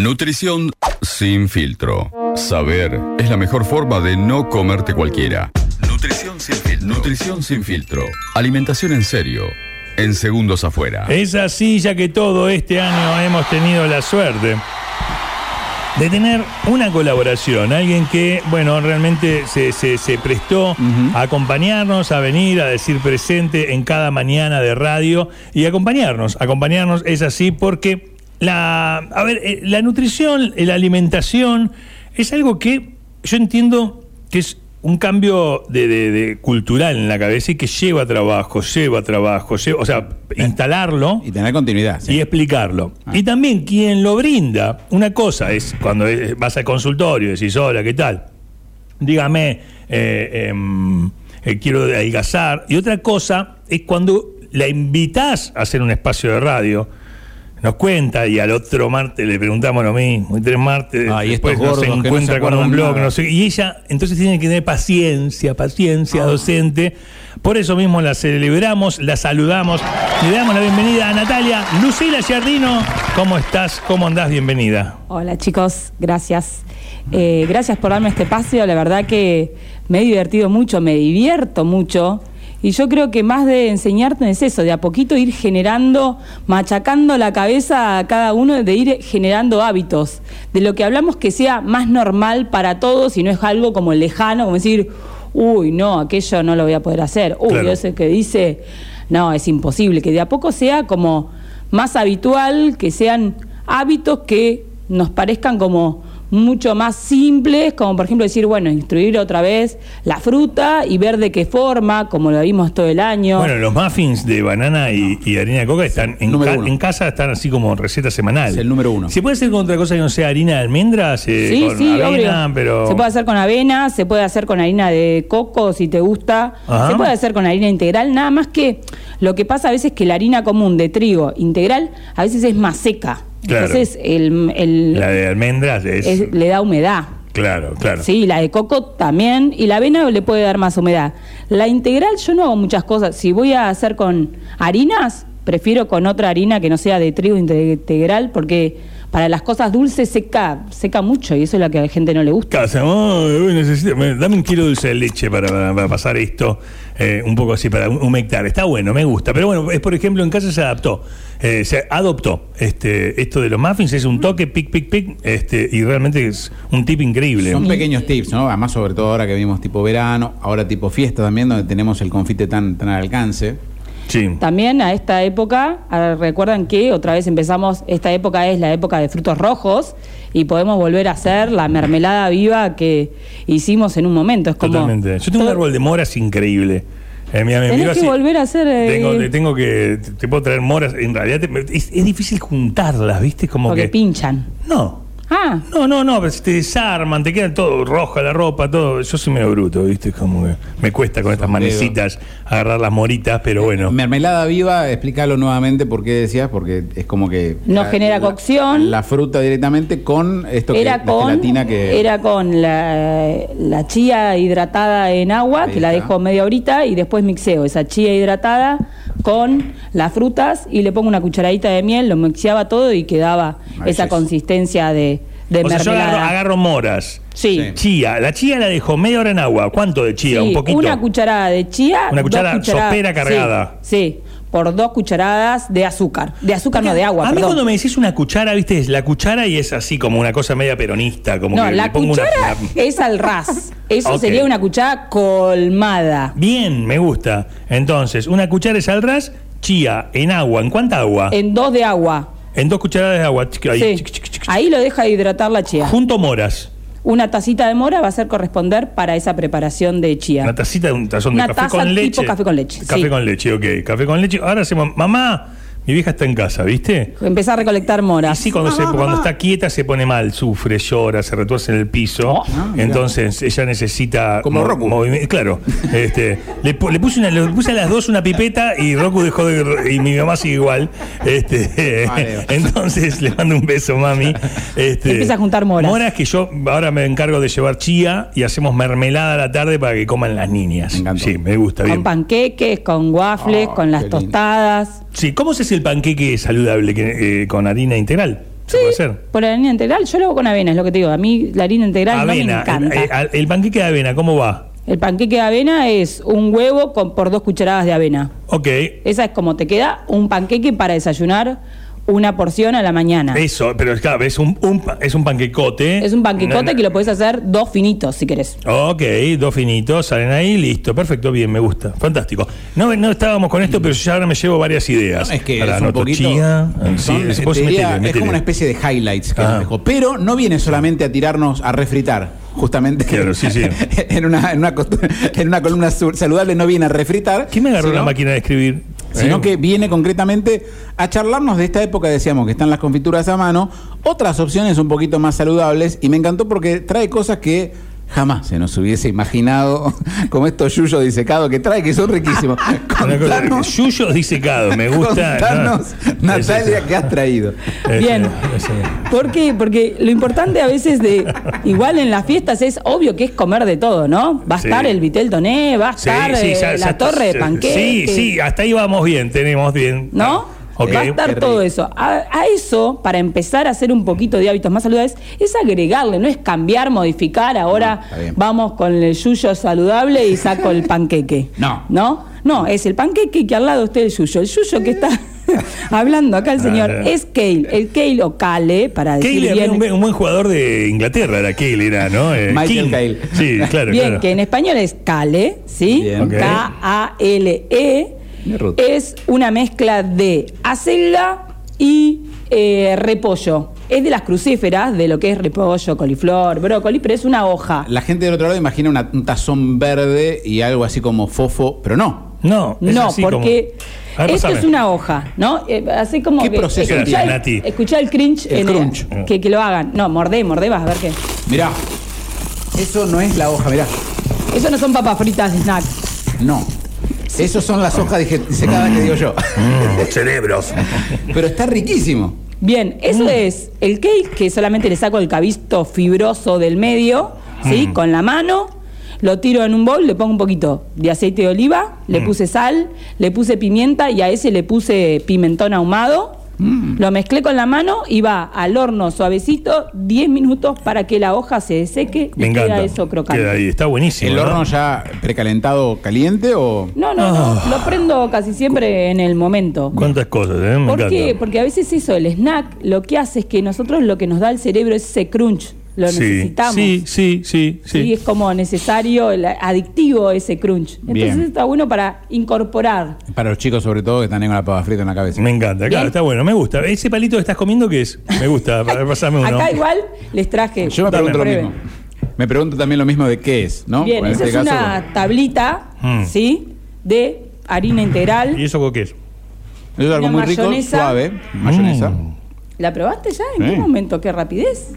Nutrición sin filtro. Saber es la mejor forma de no comerte cualquiera. Nutrición sin filtro. Nutrición sin filtro. Alimentación en serio. En segundos afuera. Es así ya que todo este año hemos tenido la suerte de tener una colaboración, alguien que, bueno, realmente se, se- se prestó a acompañarnos, a venir, a decir presente en cada mañana de radio y acompañarnos, acompañarnos es así porque la, a ver, eh, la nutrición, eh, la alimentación es algo que yo entiendo que es un cambio de, de- de cultural en la cabeza y que lleva trabajo, lleva trabajo, lleva- o sea, instalarlo Y tener continuidad. sí. y explicarlo. Y también quien lo brinda, una cosa es cuando eh, vas al consultorio y decís, hola, ¿qué tal? Dígame, eh, em, eh, quiero adelgazar. Y otra cosa es cuando la invitás a hacer un espacio de radio. Nos cuenta y al otro martes le preguntamos lo mismo. Y tres martes Ah, y después nos no encuentra se con un blog. No sé, y ella entonces tiene que tener paciencia, paciencia Ah. docente. Por eso mismo la celebramos, la saludamos y le damos la bienvenida a Natalia Lucila Giardino. ¿Cómo estás? ¿Cómo andás? Bienvenida. Hola chicos, gracias. Eh, gracias por darme este espacio. La verdad que me he divertido mucho, me divierto mucho. Y yo creo que más de enseñarte es eso, de a poquito ir generando, machacando la cabeza a cada uno, de ir generando hábitos. De lo que hablamos que sea más normal para todos y no es algo como lejano, como decir, uy, no, aquello no lo voy a poder hacer. Uy, Claro. ese que dice, no, es imposible. Que de a poco sea como más habitual, que sean hábitos que nos parezcan como mucho más simples, como por ejemplo decir, bueno, instruir otra vez la fruta y ver de qué forma, como lo vimos todo el año. Bueno, los muffins de banana y, y harina de coca están en, Número ca- uno. en casa, están así como receta semanal. Es el número uno. ¿Se puede hacer con otra cosa que no sea harina de almendras? eh, Sí, con sí, avena, obvio. pero... Se puede hacer con avena, se puede hacer con harina de coco si te gusta, Ajá. se puede hacer con harina integral, nada más que lo que pasa a veces es que la harina común de trigo integral a veces es más seca. Claro. Entonces el, el- La de almendras es... es- le da humedad. Claro, claro. Sí, la de coco también. Y la avena le puede dar más humedad. La integral yo no hago muchas cosas. Si voy a hacer con harinas, prefiero con otra harina que no sea de trigo integral porque para las cosas dulces seca, seca mucho y eso es lo que a la gente no le gusta. Casa, necesito- me- dame un kilo de dulce de leche para, para- para pasar esto eh, un poco así, para humectar. Está bueno, me gusta. Pero bueno, es por ejemplo, en casa se adaptó, eh, se adoptó este, esto de los muffins, es un toque, pic, pic, pic, este, y realmente es un tip increíble. Son pequeños tips, ¿no? Además, sobre todo ahora que vimos tipo verano, ahora tipo fiesta también, donde tenemos el confite tan, tan al alcance. Sí. También a esta época, a- recuerdan que otra vez empezamos, esta época es la época de frutos rojos y podemos volver a hacer la mermelada viva que hicimos en un momento. Es como Totalmente. Yo tengo un árbol de moras increíble. Eh, mira, me Tenés miro que así. volver a hacer, eh, Tengo, te- tengo que. Te, te puedo traer moras. En realidad te- es, es difícil juntarlas, ¿viste? Como porque que. pinchan. No. Ah, No, no, no, pero te desarman, te queda todo roja la ropa, todo. Yo soy medio bruto, ¿viste? Como que me cuesta con estas manecitas agarrar las moritas, pero bueno. Mermelada viva, explícalo nuevamente por qué decías, porque es como que. No la- genera la- cocción. La, fruta directamente con esto que era la con, gelatina que. era con la, la chía hidratada en agua, Ahí que la dejo media horita, y después mixeo esa chía hidratada con las frutas y le pongo una cucharadita de miel, lo mixeaba todo y quedaba Ahí esa es. consistencia de, de o sea, yo agarro, agarro moras. Sí. Chía. La chía la dejo media hora en agua. ¿Cuánto de chía? Sí, un poquito. Una cucharada de chía. Una dos cuchara cucharadas- sopera cargada. Sí, sí, por dos cucharadas de azúcar. De azúcar, no de agua, A mí perdón. cuando me decís una cuchara, viste, es la cuchara y es así como una cosa media peronista, como No, que la le pongo cuchara una, una- es al ras. Eso sería una cuchara colmada. Bien, me gusta. Entonces, una cuchara es al ras, chía en agua. ¿En cuánta agua? En dos de agua. En dos cucharadas de agua. Ahí, Sí. Ahí lo deja hidratar la chía. Junto moras. Una tacita de mora va a ser corresponder para esa preparación de chía. Una tacita de un tazón Una de café taza con tipo leche. café con leche, Café sí. con leche, ok. Café con leche. Ahora hacemos, mamá, mi vieja está en casa, ¿viste? Empezar a recolectar Y moras. sí, cuando, se, cuando está quieta se pone mal, sufre, llora, se retuerce en el piso. Ah, mira. entonces ella necesita. Como mo- Roku. Claro. este, le, pu- le puse una- le puse a las dos una pipeta y Roku dejó de. Y mi mamá sigue igual. Este, Vale. entonces le mando un beso, mami. Este, Empieza a juntar moras. Moras que yo ahora me encargo de llevar chía y hacemos mermelada a la tarde para que coman las niñas. Me encantó. Sí, me gusta Con bien. panqueques, con waffles, Oh, con las tostadas. Sí, ¿cómo se hace el panqueque saludable que, eh, con harina integral? ¿Se puede hacer? Por la harina integral, yo lo hago con avena, es lo que te digo. A mí la harina integral no me encanta. El, el- el panqueque de avena, ¿cómo va? El panqueque de avena es un huevo con, por dos cucharadas de avena. Ok. Esa es como te queda un panqueque para desayunar una porción a la mañana. Eso, pero es claro, es un, un pa- es un panquecote. Es un panquecote No, no. que lo puedes hacer dos finitos si querés. Ok, dos finitos, salen ahí, listo, perfecto, bien, me gusta, fantástico. No, no estábamos con esto, pero yo ahora me llevo varias ideas. No, es que Ahora es un anoto poquito. chía, eh, sí, es- diría, metele, es metele. como una especie de highlights que Ah. nos dejó. Pero no viene solamente a tirarnos a refritar. Justamente Claro, sí, sí. en, una, en, una, en una columna saludable no viene a refritar. ¿Quién me agarró sino- la máquina de escribir? Sino que viene concretamente a charlarnos de esta época, decíamos que están las confituras a mano, otras opciones un poquito más saludables, y me encantó porque trae cosas que jamás se nos hubiese imaginado, como estos yuyos disecados que trae, que son riquísimos. Contanos, Yuyo disecado, me gusta. contanos, ¿no? Natalia, ¿qué has traído? ese- Bien. ese- ¿Por qué? Porque lo importante a veces de, igual en las fiestas es obvio que es comer de todo, ¿no? Va a Sí. estar el vitel toné, va a Sí, estar sí, eh, ya- la ya- torre de sí, panqueque. Sí, sí, hasta ahí vamos bien, tenemos bien. ¿No? Ok. Va a estar todo eso. A, a eso, para empezar a hacer un poquito de hábitos más saludables, es agregarle, no es cambiar, modificar. Ahora No, vamos con el yuyo saludable y saco el panqueque. No. ¿No? No, es el panqueque que al lado esté el yuyo. El yuyo que está hablando acá el señor Ah, es kale. El kale o kale, para decir era bien. un, buen- un buen jugador de Inglaterra, era Cale, era, ¿no? Eh, Michael King. Cale. Sí, claro, Bien, claro. que en español es cale, ¿sí? K-A-L-E. Es una mezcla de acelga y eh, repollo. Es de las crucíferas, de lo que es repollo, coliflor, brócoli, pero es una hoja. La gente del otro lado imagina una- un tazón verde y algo así como fofo, pero no. No, es No, así porque como- A ver, esto pasame. es una hoja, ¿no? Eh, así como ¿Qué que proceso tiene, escuchá el, Nati? escuchá el cringe, El en crunch. que, que lo hagan. No, mordé, mordé, vas a ver qué. Mirá, eso no es la hoja, mirá. Eso no son papas fritas de snack. No. Esas son las hojas disecadas que digo yo. Mm, cerebros. Pero está riquísimo. Bien, eso Mm. es el cake que solamente le saco el cabito fibroso del medio, ¿sí? Mm. Con la mano, lo tiro en un bol, le pongo un poquito de aceite de oliva, le Mm. puse sal, le puse pimienta y a ese le puse pimentón ahumado. Mm. Lo mezclé con la mano y va al horno suavecito 10 minutos para que la hoja se seque y Me queda eso crocante. Queda ahí, está buenísimo. ¿El ¿no? horno ya precalentado caliente o.? No, no, no, lo prendo casi siempre en el momento. Cuántas cosas, ¿eh? Me ¿Por encanta. qué? Porque a veces eso, el snack, lo que hace es que nosotros lo que nos da el cerebro es ese crunch. Lo sí, necesitamos. Sí, sí, sí, sí. Sí, es como necesario, el adictivo ese crunch. Entonces Bien. está bueno para incorporar. Para los chicos, sobre todo, que están ahí con la papa frita en la cabeza. Me encanta, claro, Bien. está bueno, me gusta. Ese palito que estás comiendo, ¿qué es? Me gusta, para pasarme uno. Acá igual les traje. Yo me Dame. pregunto lo mismo. Me pregunto también lo mismo de qué es, ¿no? Bien, Porque en esa este es caso- una tablita, Mm. ¿sí? De harina integral. ¿Y eso con qué es? Es algo una muy rico, mayonesa. suave. Mayonesa. Mm. ¿La probaste ya? ¿En qué momento? ¿Qué rapidez?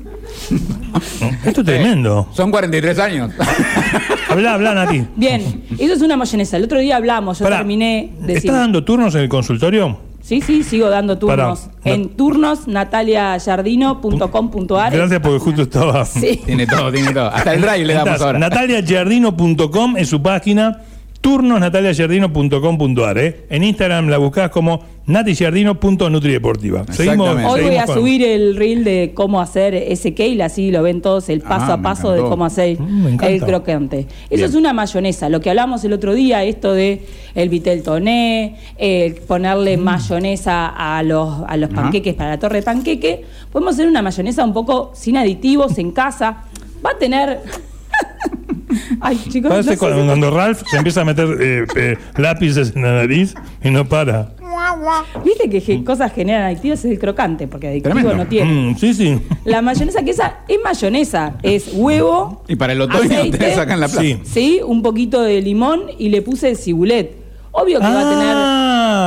Esto es tremendo. Son 43 años. Habla, habla, Nati. Bien, eso es una mayonesa. El otro día hablamos, yo Pará, terminé de ¿Estás dando turnos en el consultorio? Sí, sí, sigo dando turnos. Pará. En turnos nataliayardino.com.ar. Gracias porque justo estaba. Sí. tiene todo, tiene todo. Hasta el drive le damos ahora. nataliagiardino.com en su página, turnosnataliagiardino.com.ar. ¿eh? En Instagram la buscás como natigiardino.nutrideportiva. Exactamente. Hoy voy seguimos a con- subir el reel de cómo hacer ese kale, así lo ven todos, el paso Ah, a me paso de cómo hacer Mm, me encanta. el crocante. Eso Bien. es una mayonesa. Lo que hablamos el otro día, esto de el vitel toné, el ponerle Mm. mayonesa a los, a los Ajá. panqueques para la torre de panqueque, podemos hacer una mayonesa un poco sin aditivos en casa. Va a tener... Ay, chicos, Parece no sé cuando, cuando Ralph se empieza a meter eh, eh, lápices en la nariz y no para. Viste que ge- cosas generan adictivos es el crocante, porque adictivo Tremendo. no tiene. Mm, sí, sí. La mayonesa que esa es mayonesa, es huevo, Y para el otoño Aceite. en la plaza. Sí. sí, un poquito de limón y le puse cibulet. Obvio que va a tener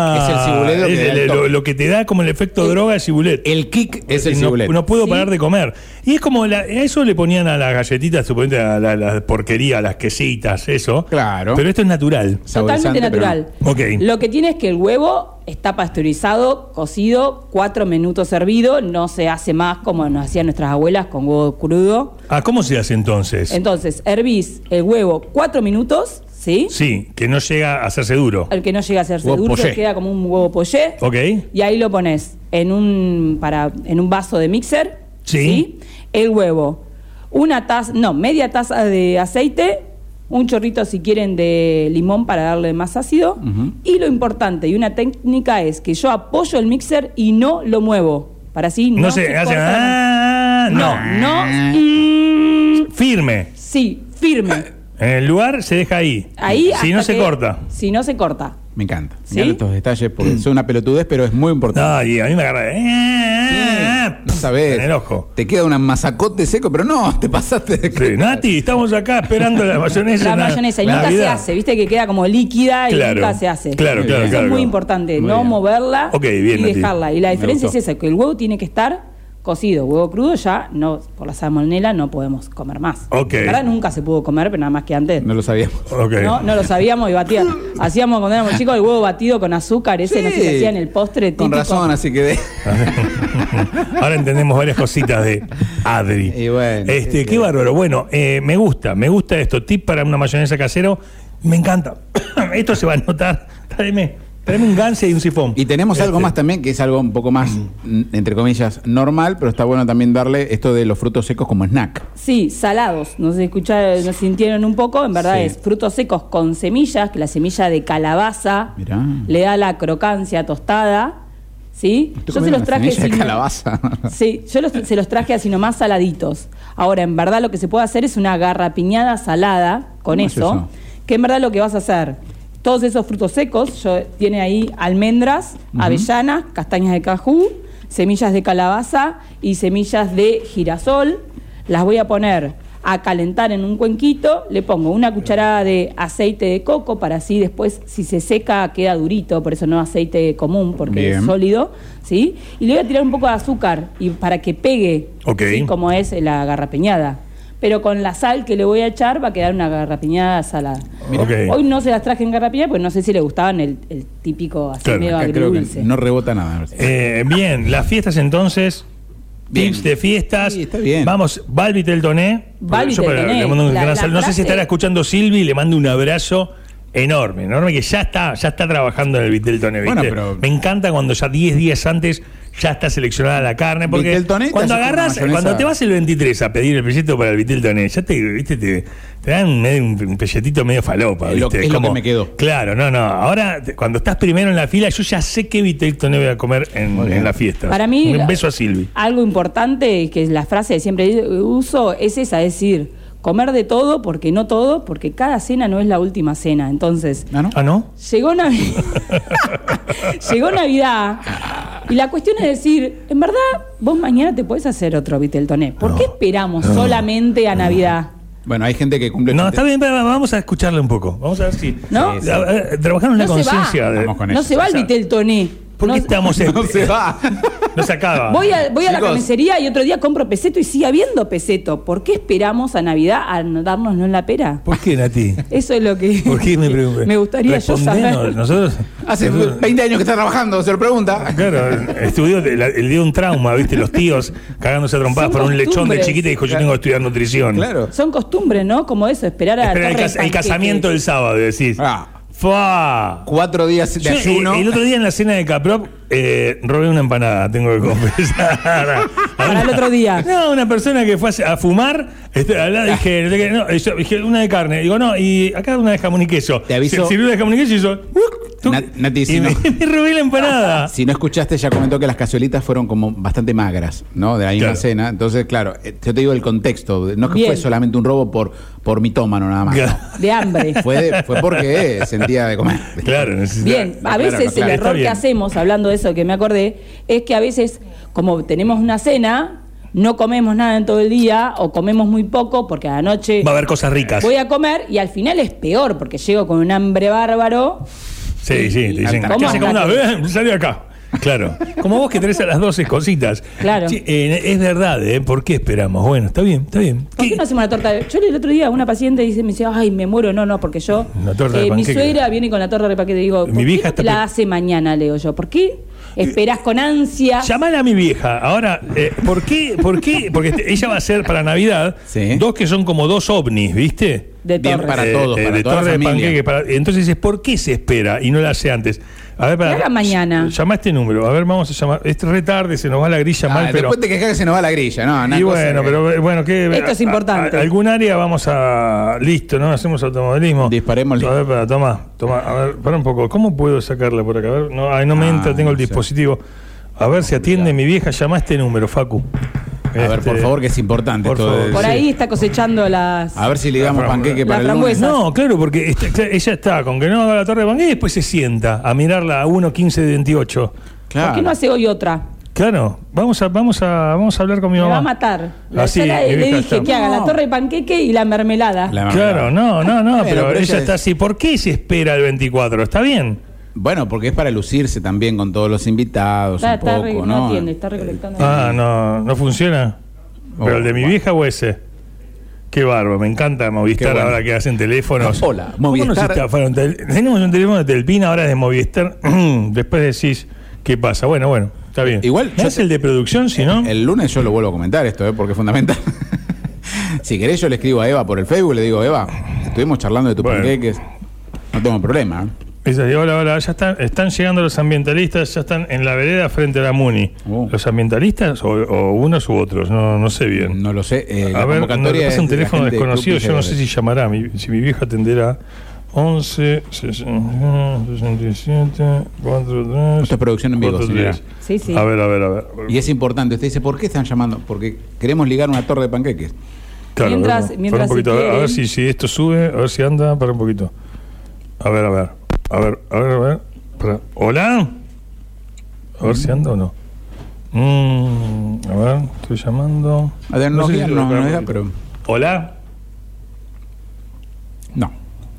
Ah, Es el cibulet lo que es da el el- lo, que te da como el efecto droga es cibulet. El kick es el no, cibulet. no puedo Sí. parar de comer. Y es como, la- eso le ponían a las galletitas, suponete a la, la porquería, a las quesitas, eso. Claro. Pero esto es natural. totalmente natural. Ok. Lo que tiene es que el huevo está pasteurizado, cocido, cuatro minutos hervido, no se hace más como nos hacían nuestras abuelas con huevo crudo. Ah, ¿cómo se hace entonces? Entonces, hervís el huevo cuatro minutos, ¿sí? Sí, que no llega a hacerse duro. El que no llega a hacerse Huevo duro poché. queda como un huevo poché. Ok. Y ahí lo pones en un, para, en un vaso de mixer. Sí. El huevo. Una taza, no, media taza de aceite. Un chorrito, si quieren, de limón para darle más ácido. Y lo importante, y una técnica es que yo apoyo el mixer y no lo muevo. Para así no, No, se, hace. la- Ah, no. No, no. mm, Firme. sí, firme. En el lugar se deja ahí. Ahí Si no hasta se que- corta. Si no se corta. Me encanta. ¿Sí? Mirá estos detalles porque son una pelotudez, pero es muy importante. No, y a mí me agarra. de- Sí, no sabés. En el ojo. Te queda un masacote seco, pero no, te pasaste de Sí, Nati, estamos acá esperando la mayonesa. La mayonesa y nunca se Navidad. hace, viste que queda como líquida y Claro. nunca se hace. Claro, Muy claro, bien. Eso claro. es muy importante, Muy no bien. moverla Ok, bien, y Nati. dejarla. Y la Me diferencia es gustó. esa, que el huevo tiene que estar cocido. Huevo crudo ya, no por la salmonela no podemos comer más. Ok. La verdad nunca se pudo comer, pero nada más que antes. No lo sabíamos. No, no lo sabíamos y batía. Hacíamos cuando éramos chicos el huevo batido con azúcar, ese no sé si Sí. hacía en el postre típico. Con razón, así que de- Ahora entendemos varias cositas de Adri. Y bueno, este, es qué bárbaro. Bueno, eh, me gusta, me gusta esto. Tip para una mayonesa casero. Me encanta. esto se va a notar. Tráeme, tráeme un ganse y un sifón. Y tenemos algo Este, más también, que es algo un poco más, mm, entre comillas, normal, pero está bueno también darle esto de los frutos secos como snack. Sí, salados. Nos escucharon, nos sintieron un poco. En verdad Sí. es frutos secos con semillas, que la semilla de calabaza Mirá. le da la crocancia tostada. ¿Sí? Yo se los traje semilla de sin- calabaza. Sí, yo los- se los traje así nomás saladitos. Ahora, en verdad lo que se puede hacer es una garrapiñada salada con ¿Cómo es eso, eso? Que en verdad lo que vas a hacer, todos esos frutos secos, yo, tiene ahí almendras, avellanas, castañas de cajú, semillas de calabaza y semillas de girasol. Las voy a poner a calentar en un cuenquito, le pongo una cucharada de aceite de coco para así después, si se seca, queda durito, por eso no aceite común, porque Bien. es sólido, ¿sí? Y le voy a tirar un poco de azúcar y para que pegue. ¿sí? como es la garrapiñada. Pero con la sal que le voy a echar va a quedar una garrapiñada salada. Hoy no se las traje en garrapiñada porque no sé si le gustaban el, el típico así Claro, medio Acá creo que agridulce. no rebota nada. Eh, bien, las fiestas entonces. Bien. Tips de fiestas. Sí, está bien. Vamos, Balbi Teltoné. Balbi Teltoné, le mando un la- gran la saludo. No sé si estará escuchando Silvi, le mando un abrazo enorme, enorme, que ya está, ya está trabajando en el Viteltoné. Bueno, pero- Me encanta cuando ya 10 días antes ya está seleccionada la carne, porque Viteltoné te cuando agarras, cuando te vas el 23 a pedir el pelleto para el Viteltoné, ya te, viste, te, te dan medio un, un pelletito medio falopa, Es lo- ¿viste? es lo que me quedó. Claro, no, no. Ahora, cuando estás primero en la fila, yo ya sé qué Viteltoné voy a comer en, en la fiesta. Para mí, Un beso a Silvi. algo importante que es la frase que siempre uso es esa, es decir, comer de todo porque no todo, porque cada cena no es la última cena. Entonces, ¿Ah, no? ¿Ah, no? llegó Navidad, llegó Navidad y la cuestión es decir, en verdad, vos mañana te puedes hacer otro Viteltoné. ¿Por qué esperamos solamente a Navidad? Bueno, hay gente que cumple. No, está bien, pero vamos a escucharle un poco. Vamos a ver si. ¿No? A- Trabajamos la conciencia. de- con No eso. se va el Viteltoné. ¿Por No- qué estamos en.? No se va. No se acaba. Voy a, voy a la carnicería y otro día compro peseto y sigue habiendo peseto. ¿Por qué esperamos a Navidad a no darnos no en la pera? ¿Por qué, Nati? Eso es lo que ¿Por qué me pregunto? me gustaría yo saber. Nosotros. Hace 20 años que está trabajando, se lo pregunta. Claro, estudió día de un trauma, ¿viste? Los tíos cagándose a trompadas por un lechón de chiquita y dijo: Yo tengo que estudiar nutrición. Claro. Son costumbres, ¿no? Como eso, esperar a Espera, el, cas- el casamiento del sábado, decís. Ah, ¡Fua! cuatro días de Yo, eh, ayuno. el otro día en la cena de Caprop eh, robé una empanada, tengo que confesar. Para el otro día. No, una persona que fue a, a fumar, este, al lado dije, no, yo dije, una de carne. Digo, no, y acá una de jamón y queso. Te aviso- sirvió una de jamón y queso y hizo. Nat- Nati, si me, no- me robé la empanada. Si no escuchaste, ya comentó que las cazuelitas fueron como bastante magras, ¿no? De la misma Claro. cena. Entonces, claro, eh, yo te digo el contexto. No es que Bien. fue solamente un robo por, por mitómano nada más. Claro. no. De hambre. Fue, de- fue porque sentía de comer. Claro, necesita- Bien, a veces claro, el error que hacemos, hablando de eso que me acordé, es que a veces, como tenemos una cena, no comemos nada en todo el día o comemos muy poco porque a la noche Va a haber cosas ricas. voy a comer y al final es peor porque llego con un hambre bárbaro. Sí, sí, te dicen, ¿Cómo ¿qué una? Salí acá. Claro. Como vos que tenés a las 12 cositas. Claro. Sí, eh, es verdad, ¿eh? ¿Por qué esperamos? Bueno, está bien, está bien. ¿Por qué no hacemos una torta? de- Yo el otro día una paciente dice, me dice, ay, me muero, no, no, porque yo, Una torta de eh, mi panqueque. suegra viene con la torta de paquete, digo, Mi ¿por vieja qué no está te la hace mañana? Le digo yo, ¿por qué esperás con ansia? Llamala a mi vieja. Ahora, eh, ¿por qué? ¿Por qué? Porque ella va a ser para Navidad Sí. dos que son como dos ovnis, ¿viste? De Bien para todos, para de toda la torre de familia. panqueque. para- entonces ¿por qué se espera y no la hace antes? A ver, Que haga mañana. Llama este número. A ver, vamos a llamar. Es re tarde, se nos va la grilla Ah, mal, pero. Después te quejas que se nos va la grilla, ¿no? una Y cosa bueno, que- pero eh, bueno, ¿qué? Esto es importante. a- algún área vamos a. Listo, ¿no? Hacemos automovilismo. Disparémosle. A ver, para, toma, toma. A ver, para un poco. ¿Cómo puedo sacarla por acá? A ver, no, ay, no me Ah, entra, tengo el no sé. dispositivo. A ver si atiende mi vieja. Llama a este número, Facu. A ver, por Este, favor, que es importante por esto favor. de- Por ahí está cosechando las. A ver si le damos panqueque para el lunes. No, claro, porque está- claro, ella está con que no haga la torre de panqueque y después se sienta a mirarla a 1.15 de 28. Claro. ¿Por qué no hace hoy otra? Claro, vamos a, vamos a, vamos a hablar con mi Me mamá. va a matar. La- Ah, sí, yo la- mi le vieja dije está- que haga la torre de panqueque y la mermelada. La Claro, no, no, no, pero, pero ella ella está es- así. ¿Por qué se espera el 24? ¿Está bien? Bueno, porque es para lucirse también con todos los invitados Está, un está poco, re- no, ¿no? atiende, está recolectando. Ah, no, no funciona. ¿Pero Oh, el de mi bueno. vieja o ese? Qué bárbaro, me encanta Movistar bueno. ahora que hacen teléfonos. Hola, ¿Cómo nos Movistar. Tenemos un teléfono de Telpina, ahora es de Movistar. Después decís, ¿qué pasa? Bueno, bueno, está bien. Igual, ¿No es te- el de producción, si no? El lunes yo lo vuelvo a comentar esto, ¿eh? porque es fundamental. si querés, yo le escribo a Eva por el Facebook, le digo, Eva, estuvimos charlando de tus Bueno. panqueques. No tengo problema. ¿eh? De hola, hola, ya están, están llegando los ambientalistas, ya están en la vereda frente a la MUNI. Oh. ¿Los ambientalistas o, o unos u otros? No, no sé bien. No lo sé. eh, la a ver, no, convocatoria le pasa un teléfono desconocido, yo no sé si llamará, mi- si mi vieja atenderá. 11 67 43 Esto es producción en vivo, 43. señora. Sí, sí. A ver, a ver, a ver. Y es importante. Usted dice, ¿por qué están llamando? Porque queremos ligar una torre de panqueques. Claro, Mientras- ver, mientras para un poquito, si a ver, a ver quieren. si, si esto sube, a ver si anda, para un poquito. A ver, a ver. A ver, a ver, a ver. Para- ¿Hola? A ver si anda o no. Mm, a ver, estoy llamando. A ver, no, sé si no, no, poquito. pero ¿Hola?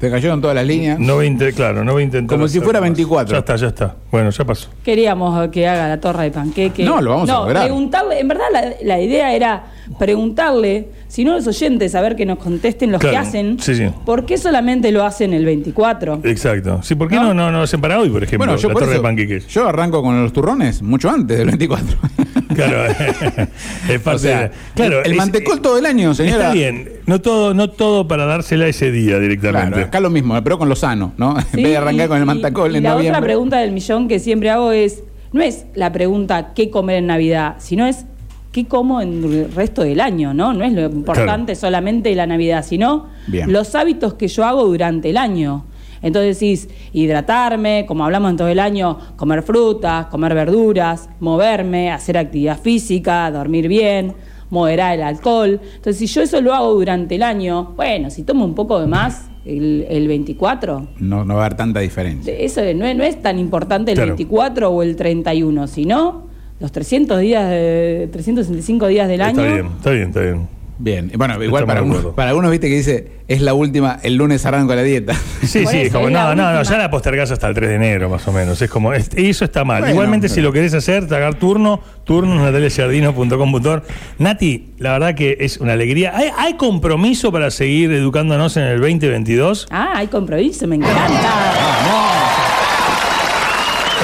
No. Se cayeron todas las líneas. No voy a intent- claro, no voy a intentar. Como si fuera más. 24. Ya está, ya está. Bueno, ya pasó. Queríamos que haga la torre de panqueque. No, lo vamos a lograr. preguntarle, en verdad la, la idea era preguntarle, si no los oyentes, a ver que nos contesten los que hacen, sí, sí. ¿por qué solamente lo hacen el 24? Exacto. Sí, ¿por qué ¿No? no, no, no lo hacen para hoy, por ejemplo? Bueno, yo la por torre eso- de panqueques. Yo arranco con los turrones mucho antes del 24. Claro, es parte O sea, de- claro, el, es- mantecol todo el año, señora. Está bien, no todo, no todo para dársela ese día directamente. Claro, acá lo mismo, pero con lo sano, ¿no? en Sí, vez de arrancar y- con el mantecol y en la noviembre. otra pregunta del millón que siempre hago es, no es la pregunta qué comer en Navidad, sino es qué como en el resto del año, ¿no? No es lo importante solamente la Navidad, sino Bien. los hábitos que yo hago durante el año. Entonces decís, hidratarme, como hablamos en todo el año, comer frutas, comer verduras, moverme, hacer actividad física, dormir bien, moderar el alcohol. Entonces, si yo eso lo hago durante el año, bueno, si tomo un poco de más el, el 24, No, no va a haber tanta diferencia. eso no es, no es tan importante el Claro. 24 o el 31, sino los 300 días, de, 365 días del Está año. bien, está bien, está bien. Bien, bueno, igual para, acuerdo. para algunos, viste que dice, es la última, el lunes arranco la dieta. Sí, sí, como es la no, no, no, ya la postergás hasta el 3 de enero, más o menos. Es como, es- eso está mal. Bueno, Igualmente, si lo querés hacer, tragar turno, turno nataliajardino.com.ar. Nati, la verdad que es una alegría. ¿Hay, hay compromiso para seguir educándonos en el 2022? Ah, hay compromiso, me encanta.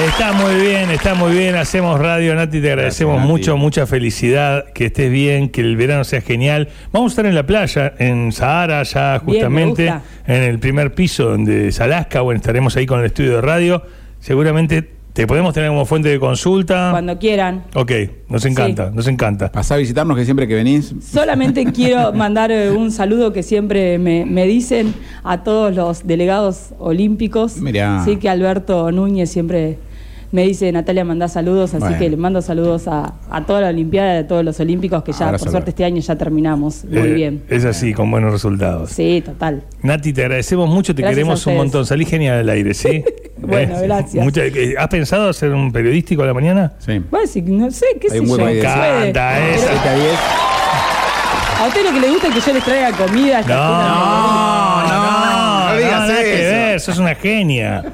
Está muy bien, está muy bien. Hacemos radio, Nati. Te agradecemos mucho, mucha felicidad. Que estés bien, que el verano sea genial. Vamos a estar en la playa, en Sahara, ya justamente, en el primer piso donde es Alaska. Bueno, estaremos ahí con el estudio de radio. Seguramente te podemos tener como fuente de consulta. Cuando quieran. Ok, nos encanta, Sí. nos encanta. Pasá a visitarnos que siempre que venís. Solamente quiero mandar eh, un saludo que siempre me, me dicen a todos los delegados olímpicos. Mirá. Sí, que Alberto Núñez siempre me dice, Natalia, mandá saludos, así Bueno. que le mando saludos a, a toda la Olimpiada, a todos los olímpicos, que ya Abrazo, por suerte este año ya terminamos. Muy Eh, bien. Es así, con buenos resultados. Sí, total. Nati, te agradecemos mucho, te Gracias queremos un montón. Salí genial al aire, ¿sí? Bueno, gracias. mucha- eh, ¿Has pensado hacer un periodístico a la mañana? Sí. Bueno, sí, no sé, qué Hay sé un yo. puede. Encanta esa. A usted lo que le gusta es que yo les traiga comida. hasta No, cena. no, no, no digas nada que eso. ver, sos una genia.